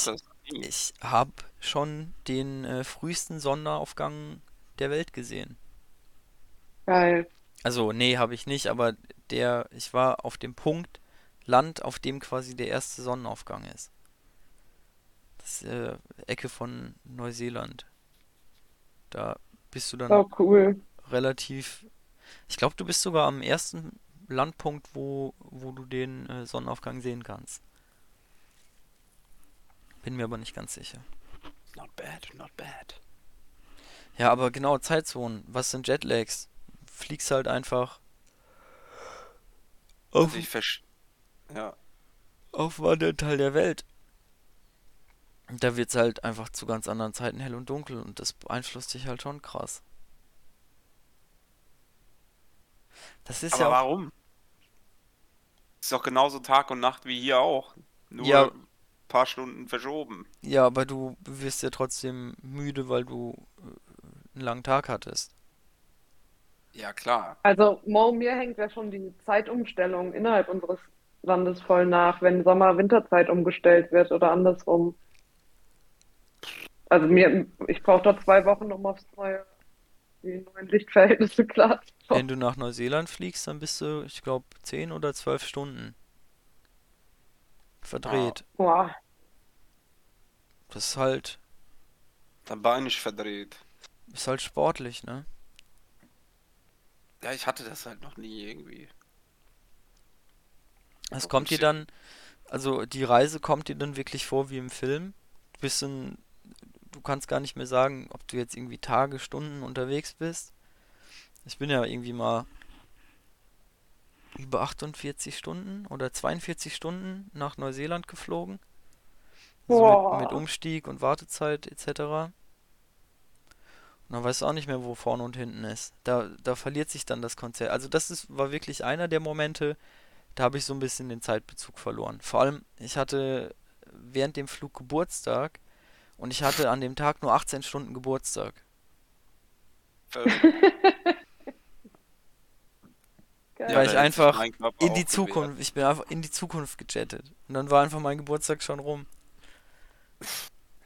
nie. Ich habe schon den äh, frühesten Sonnenaufgang der Welt gesehen. geil. Also, nee, habe ich nicht, aber der, ich war auf dem Punkt Land, auf dem quasi der erste Sonnenaufgang ist. Das ist äh, Ecke von Neuseeland. Da bist du dann Oh, cool. relativ. Ich glaube, du bist sogar am ersten Landpunkt, wo, wo du den äh, Sonnenaufgang sehen kannst. Bin mir aber nicht ganz sicher. Not bad, not bad. Ja, aber genau, Zeitzonen. Was sind Jetlags? Fliegst halt einfach auf, Also ich versch... Ja, auf einem anderen Teil der Welt. Und da wird's halt einfach zu ganz anderen Zeiten hell und dunkel und das beeinflusst dich halt schon krass. Das ist aber ja warum? Ist doch genauso Tag und Nacht wie hier auch. Nur Ja. ein paar Stunden verschoben. ja, aber du wirst ja trotzdem müde, weil du äh, einen langen Tag hattest. Ja, klar. Also Mo, mir hängt ja schon die Zeitumstellung innerhalb unseres Landes voll nach, wenn Sommer-Winterzeit umgestellt wird oder andersrum. Also mir, ich brauche da zwei Wochen, um aufs neue, die neuen Lichtverhältnisse klar zu kommen. Wenn du nach Neuseeland fliegst, dann bist du, ich glaube, 10 oder 12 Stunden verdreht. Boah. Das ist halt, Dann Bein ist verdreht. ist halt sportlich, ne? Ja, ich hatte das halt noch nie irgendwie. Es kommt dir dann, also die Reise kommt dir dann wirklich vor wie im Film. Du bist in, du kannst gar nicht mehr sagen, ob du jetzt irgendwie Tage, Stunden unterwegs bist. Ich bin ja irgendwie mal über 48 Stunden oder 42 Stunden nach Neuseeland geflogen. Also mit, mit Umstieg und Wartezeit etc. Und dann weißt du auch nicht mehr, wo vorne und hinten ist. Da, da verliert sich dann das Konzert. Also das ist, war wirklich einer der Momente, da habe ich so ein bisschen den Zeitbezug verloren. Vor allem, ich hatte während dem Flug Geburtstag und ich hatte an dem Tag nur 18 Stunden Geburtstag. Verrückt. (laughs) Geil. Weil da ich einfach In die. Zukunft, ich bin einfach in die Zukunft gejettet. Und dann war einfach mein Geburtstag schon rum.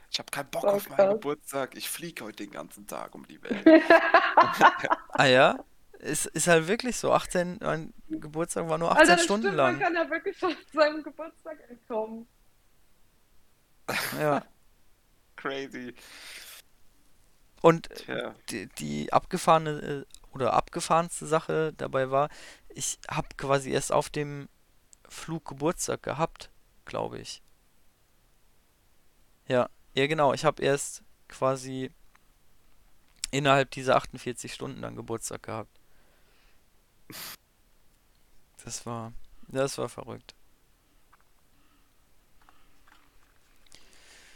Ich habe keinen Bock So auf meinen. Geburtstag. Ich fliege heute den ganzen Tag um die Welt. (laughs) Ah ja? Ist, ist halt wirklich so. 18, mein Geburtstag war nur 18 Alter, das Stunden stimmt, lang. man kann ja wirklich schon seinem Geburtstag entkommen. Ja. (laughs) Crazy. Und Tja. die, die abgefahrene äh, oder abgefahrenste Sache dabei war, ich habe quasi erst auf dem Flug Geburtstag gehabt, glaube ich. Ja, ja genau, ich habe erst quasi innerhalb dieser 48 Stunden dann Geburtstag gehabt. Das war, das war verrückt.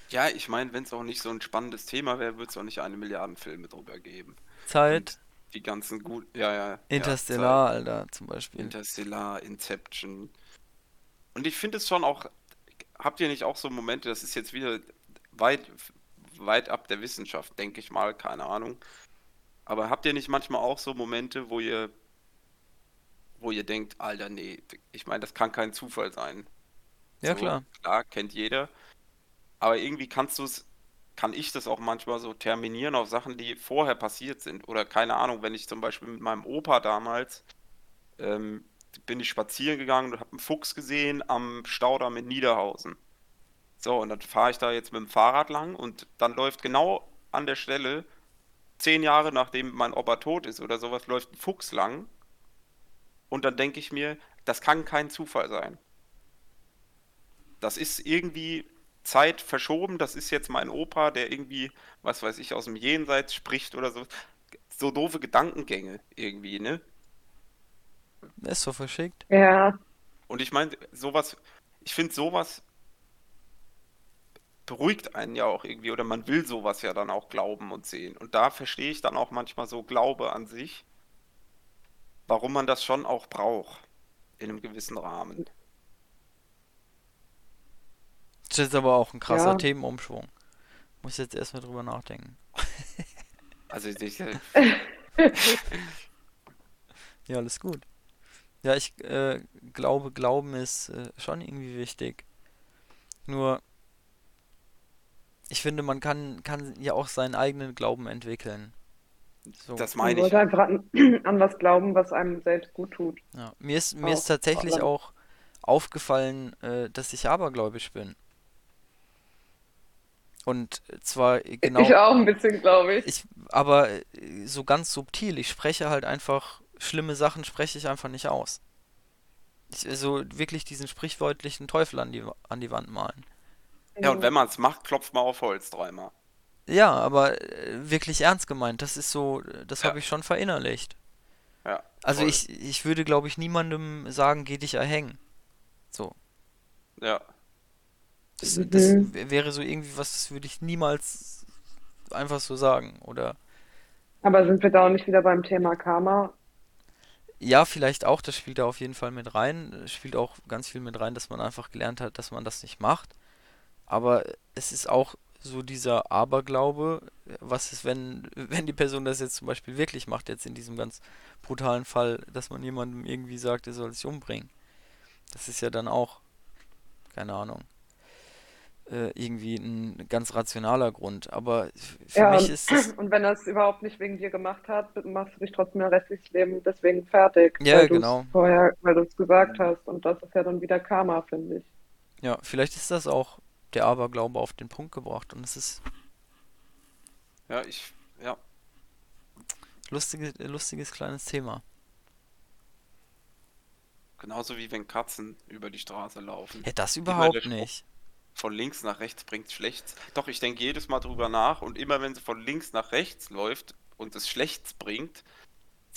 Ja, ich meine, wenn es auch nicht so ein spannendes Thema wäre, würde es auch nicht eine Milliarde Filme drüber geben. Zeit, Die ganzen gut, ja, ja. ja, Interstellar, Alter, zum Beispiel. Interstellar, Inception. Und ich finde es schon auch, habt ihr nicht auch so Momente, das ist jetzt wieder weit, weit ab der Wissenschaft, denke ich mal, keine Ahnung. Aber habt ihr nicht manchmal auch so Momente, wo ihr, wo ihr denkt, Alter, nee, ich meine, das kann kein Zufall sein. Ja, So, klar. Klar, kennt jeder. Aber irgendwie kannst du es, kann ich das auch manchmal so terminieren auf Sachen, die vorher passiert sind. Oder keine Ahnung, wenn ich zum Beispiel mit meinem Opa damals ähm, bin ich spazieren gegangen und habe einen Fuchs gesehen am Staudamm in Niederhausen. So, und dann fahre ich da jetzt mit dem Fahrrad lang und dann läuft genau an der Stelle, zehn Jahre nachdem mein Opa tot ist oder sowas, läuft ein Fuchs lang. Und dann denke ich mir, das kann kein Zufall sein. Das ist irgendwie Zeit verschoben. Das ist jetzt mein Opa, der irgendwie, was weiß ich, aus dem Jenseits spricht oder so. So doofe Gedankengänge irgendwie, ne? Ist so verschickt. Ja, Und ich meine, sowas, ich finde sowas beruhigt einen ja auch irgendwie, oder man will sowas ja dann auch glauben und sehen. Und da verstehe ich dann auch manchmal so Glaube an sich, warum man das schon auch braucht, in einem gewissen Rahmen. Das ist jetzt aber auch ein krasser Ja. Themenumschwung. Muss jetzt erstmal drüber nachdenken. (laughs) Also ich, (laughs) Ja, alles gut. Ja, ich äh, glaube, Glauben ist äh, schon irgendwie wichtig. Nur, ich finde, man kann, kann ja auch seinen eigenen Glauben entwickeln. So, das man meine ich. sollte einfach an, an was glauben, was einem selbst gut tut. ja. Mir ist, mir ist tatsächlich auch aufgefallen, äh, dass ich abergläubisch bin. Und zwar genau. Ich auch ein bisschen, glaube ich. Ich, aber äh, so ganz subtil, ich spreche halt einfach, schlimme Sachen spreche ich einfach nicht aus. Ich, so wirklich diesen sprichwörtlichen Teufel an die, an die Wand malen. Ja, und wenn man es macht, klopft man auf Holz dreimal. Ja, aber äh, wirklich ernst gemeint. Das ist so, das Ja. habe ich schon verinnerlicht. Ja, Also voll. ich, ich würde, glaube ich, niemandem sagen, geh dich erhängen. So. Ja, Das, das Mhm. wär- wäre so irgendwie was, das würde ich niemals einfach so sagen. Oder Aber sind wir da auch nicht wieder beim Thema Karma? ja, vielleicht auch, das spielt da auf jeden Fall mit rein. Es Spielt auch ganz viel mit rein, dass man einfach gelernt hat, dass man das nicht macht. Aber es ist auch so dieser Aberglaube, was ist, wenn, (laughs) wenn die Person das jetzt zum Beispiel wirklich macht, jetzt in diesem ganz brutalen Fall, dass man jemandem irgendwie sagt, er soll sich umbringen. Das ist ja dann auch, keine Ahnung, äh, irgendwie ein ganz rationaler Grund. Aber für Ja, mich ist das, (clears throat) und wenn er es überhaupt nicht wegen dir gemacht hat, machst du dich trotzdem ein restliches Leben deswegen fertig, Ja, weil genau. vorher, weil du es gesagt hast. Und das ist ja dann wieder Karma, finde ich. ja, vielleicht ist das auch der Aberglaube auf den Punkt gebracht und es ist ja, ich, ja. lustige, lustiges kleines Thema. Genauso wie wenn Katzen über die Straße laufen. Ja, das überhaupt nicht. Von links nach rechts bringt schlechts. Doch, ich denke jedes Mal drüber nach und immer wenn sie von links nach rechts läuft und es schlechts bringt,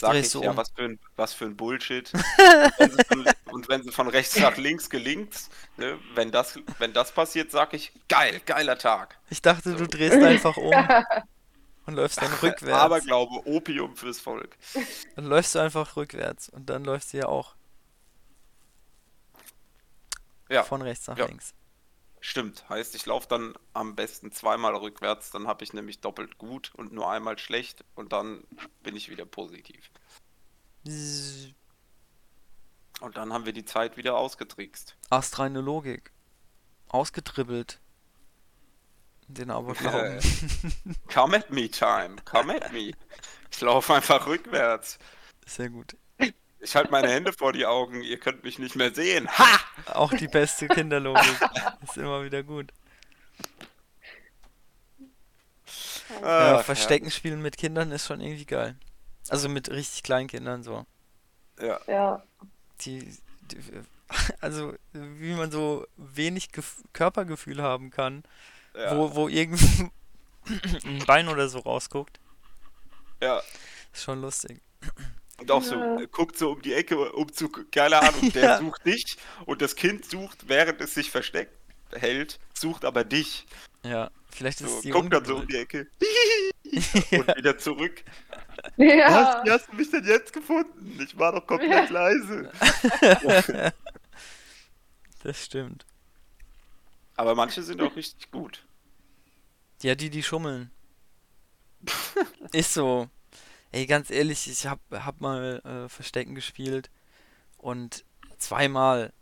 Drehst ich du ja, um. was für ein, was für ein Bullshit. und, (laughs) wenn sie von, und wenn sie von rechts nach links gelingt, ne, wenn das, wenn das passiert, sage ich, geil, geiler Tag. Ich dachte, du drehst einfach um (laughs) und läufst dann rückwärts. Aberglaube, Opium fürs Volk. Dann läufst du einfach rückwärts und dann läufst du ja auch Ja, von rechts nach ja. links. Stimmt. Heißt, ich laufe dann am besten zweimal rückwärts, dann habe ich nämlich doppelt gut und nur einmal schlecht und dann bin ich wieder positiv. Und dann haben wir die Zeit wieder ausgetrickst. Astreine Logik. Ausgetribbelt. Den Aberglauben. (laughs) Come at me, time. Come at me. Ich laufe einfach rückwärts. Sehr gut. Ich halte meine Hände vor die Augen. Ihr könnt mich nicht mehr sehen. Ha! Auch die beste Kinderlogik. (laughs) Ist immer wieder gut. Ja, Ach, Verstecken spielen mit Kindern ist schon irgendwie geil. Also mit richtig kleinen Kindern so. Ja. Ja, Die, die, also wie man so wenig Gef Körpergefühl haben kann, Ja. wo, wo irgendwie (laughs) ein Bein oder so rausguckt. ja. Ist schon lustig. Und auch so, Ja. äh, guckt so um die Ecke, um zu, keine Ahnung, (laughs) der Ja. sucht dich und das Kind sucht, während es sich versteckt hält, sucht aber dich. Ja, vielleicht ist So, es die guckt dann so um die Ecke (laughs) und wieder zurück. ja. Was? Wie hast du mich denn jetzt gefunden? Ich war doch komplett leise. (laughs) Das stimmt. Aber manche sind auch richtig gut. Ja, die, die schummeln. Ist so. Ey, ganz ehrlich, ich hab, hab mal äh, Verstecken gespielt und zweimal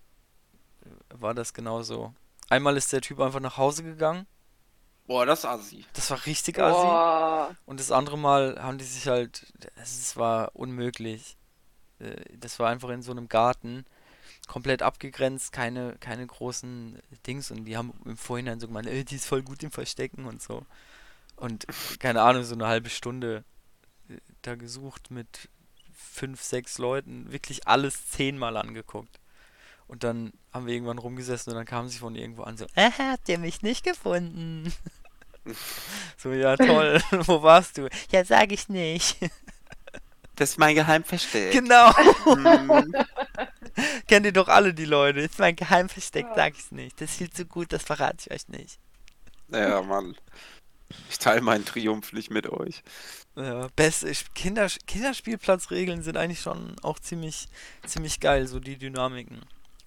äh, war das genauso. Einmal ist der Typ einfach nach Hause gegangen. Boah, das ist assi. Das war richtig assi. Boah. Und das andere Mal haben die sich halt, es war unmöglich. Äh, Das war einfach in so einem Garten, komplett abgegrenzt, keine, keine großen Dings. Und die haben im Vorhinein so gemeint, ey, die ist voll gut im Verstecken und so. Und keine Ahnung, so eine halbe Stunde da gesucht mit fünf, sechs Leuten, wirklich alles zehnmal angeguckt. Und dann haben wir irgendwann rumgesessen und dann kamen sie von irgendwo an so, äh, habt ihr mich nicht gefunden? (laughs) So, ja, toll. (laughs) Wo warst du? Ja, sag ich nicht. Das ist mein Geheimversteck. Genau. Hm. (laughs) Kennt ihr doch alle die Leute. Ist mein Geheimversteck, sag ich's nicht. Das ist viel zu gut, das verrate ich euch nicht. Ja, Mann. Ich teile meinen Triumph nicht mit euch. Ja, beste Kinder, Kinderspielplatzregeln sind eigentlich schon auch ziemlich, ziemlich geil, so die Dynamiken,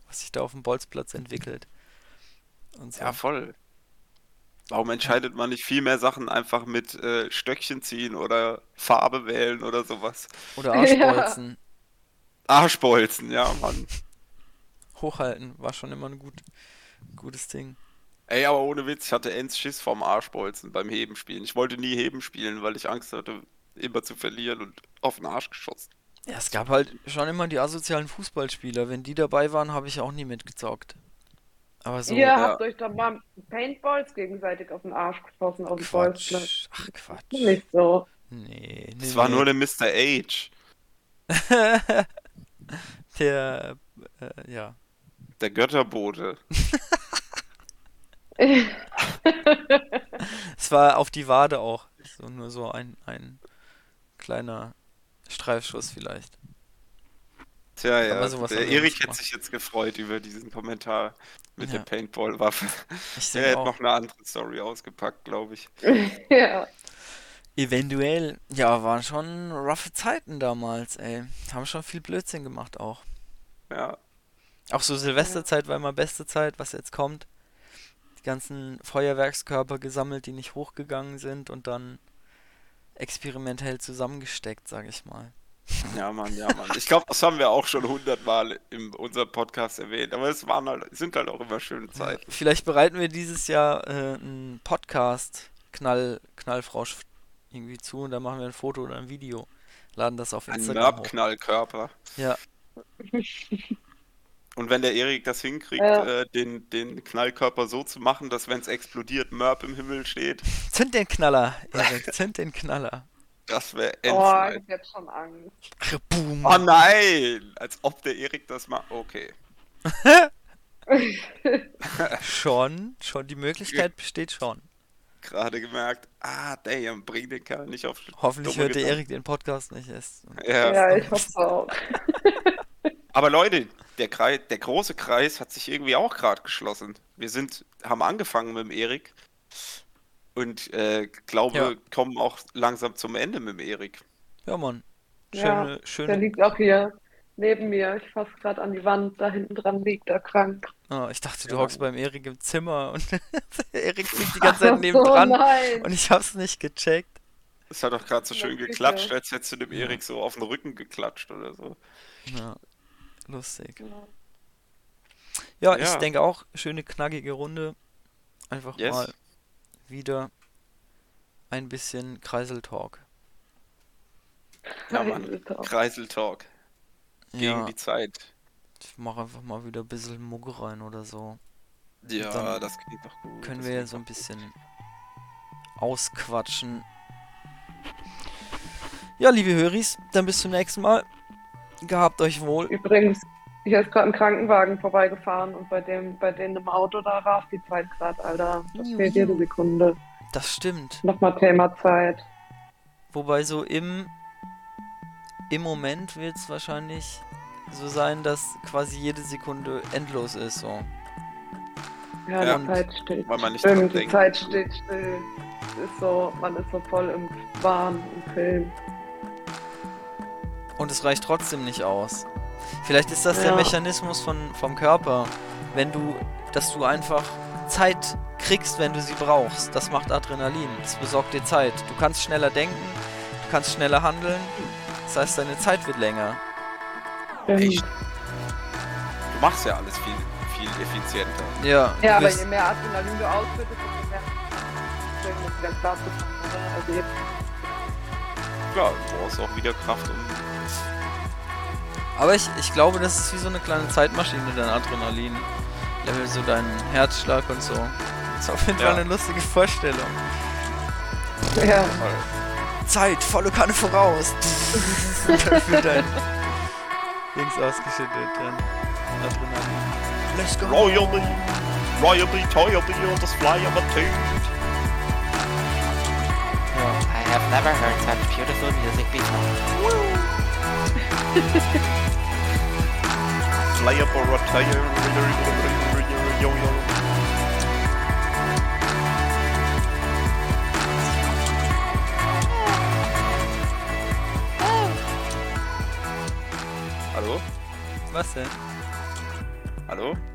was sich da auf dem Bolzplatz entwickelt. Und so. Ja, voll. Warum entscheidet man nicht viel mehr Sachen einfach mit äh, Stöckchen ziehen oder Farbe wählen oder sowas? Oder Arschbolzen. (laughs) Arschbolzen, ja, Mann. Hochhalten war schon immer ein gut, gutes Ding. Ey, aber ohne Witz, ich hatte ends Schiss vom Arschbolzen beim Heben spielen. Ich wollte nie Heben spielen, weil ich Angst hatte, immer zu verlieren und auf den Arsch geschossen. Ja, es gab halt schon immer die asozialen Fußballspieler. Wenn die dabei waren, habe ich auch nie mitgezockt. Aber so. Ihr ja. habt euch doch mal Paintballs gegenseitig auf den Arsch geschossen auf dem Bolzplatz. Quatsch. Ach, Quatsch. Nicht so. Nee, nee, Das war nee. nur der Mr. H. (laughs) Der äh, ja. Der Götterbote. (laughs) Es war auf die Wade auch. So, nur so ein, ein kleiner Streifschuss vielleicht. Tja, ja. sowas Der Erik nicht hätte sich jetzt gefreut über diesen Kommentar mit Ja. der Paintball-Waffe. Ich Der hätte auch. noch eine andere Story ausgepackt, glaube ich. (laughs) Ja. Eventuell. Ja, waren schon roughe Zeiten damals, ey. Haben schon viel Blödsinn gemacht auch. Ja. Auch so Silvesterzeit war immer beste Zeit, was jetzt kommt. Die ganzen Feuerwerkskörper gesammelt, die nicht hochgegangen sind und dann experimentell zusammengesteckt, sag ich mal. Ja, Mann, ja, Mann. Ich glaube, das haben wir auch schon hundertmal in unserem Podcast erwähnt, aber es waren halt, sind halt auch immer schöne Zeiten. Vielleicht bereiten wir dieses Jahr äh, einen Podcast Knall, Knallfrosch irgendwie zu und dann machen wir ein Foto oder ein Video. Laden das auf Ein Instagram hoch. Mörbknallkörper. Ja, (laughs) Und wenn der Erik das hinkriegt, Ja. äh, den, den Knallkörper so zu machen, dass wenn es explodiert, Mörb im Himmel steht, zünd den Knaller, Erik, zünd den Knaller. das wäre Oh, ich endgeil. hab jetzt schon Angst. Boom. Oh nein! Als ob der Erik das macht. Okay. (laughs) Schon, schon, die Möglichkeit besteht schon. Gerade gemerkt, ah, damn, bring den Kerl nicht auf Hoffentlich hört der. Erik den Podcast nicht erst. Ja. Ja, ich hoffe auch. Aber Leute, der, Kreis, der große Kreis hat sich irgendwie auch gerade geschlossen. Wir sind, haben angefangen mit dem Erik und äh, glaube, Ja. kommen auch langsam zum Ende mit dem Erik. Ja, Mann. Ja, Schöne, Der schöne. liegt auch hier neben mir. Ich fasse gerade an die Wand. Da hinten dran liegt er krank. Ah, ich dachte, du Ja. hockst beim Erik im Zimmer und (laughs) Erik fliegt die ganze Zeit so, nebendran nein. und ich hab's nicht gecheckt. Es hat doch gerade so schön geklatscht, als hättest du dem Ja. Erik so auf den Rücken geklatscht oder so. Ja, lustig. Ja, ich Ja. denke auch, schöne knackige Runde. Einfach Yes. mal wieder ein bisschen Kreiseltalk. Ja, Mann. Kreiseltalk gegen Ja, die Zeit. ich mache einfach mal wieder ein bisschen Mucke rein oder so. Ja, Dann das klingt doch gut. Können das wir ja so ein bisschen ausquatschen. Ja, liebe Höris, dann bis zum nächsten Mal. Gehabt euch wohl. Übrigens, hier ist gerade ein Krankenwagen vorbeigefahren und bei dem, bei denen im Auto, da rast die Zeit gerade, Alter. Das Juhu. fehlt jede Sekunde. Das stimmt. Nochmal Thema Zeit. Wobei so im, im Moment wird es wahrscheinlich so sein, dass quasi jede Sekunde endlos ist. So. Ja, Ja. die Zeit steht. Weil man nicht Stimmt, die denkt. Zeit steht still. Ist so, man ist so voll im Wahn, im Film. Und es reicht trotzdem nicht aus. Vielleicht ist das der Ja. Mechanismus von, vom Körper, wenn du, dass du einfach Zeit kriegst, wenn du sie brauchst. Das macht Adrenalin. Das besorgt dir Zeit. Du kannst schneller denken, du kannst schneller handeln. Das heißt, deine Zeit wird länger. Echt? Du machst ja alles viel, viel effizienter. Ja, Ja, aber je mehr Adrenalin du ausschüttest, desto mehr Klar, du brauchst auch wieder Kraft, um. Aber ich, ich glaube, das ist wie so eine kleine Zeitmaschine, dein Adrenalin. Level so deinen Herzschlag und so. Das ist auf jeden Ja. Fall eine lustige Vorstellung. Ja, Zeit, volle Kanne voraus. Wird dein Dings ausgeschüttet, dann Adrenalin. Let's go. Royally, Royally, Toyally und das Fly of a Tune. I have never heard such beautiful music before. (laughs) Fly of a Tire. Hallo? Was denn? Hallo?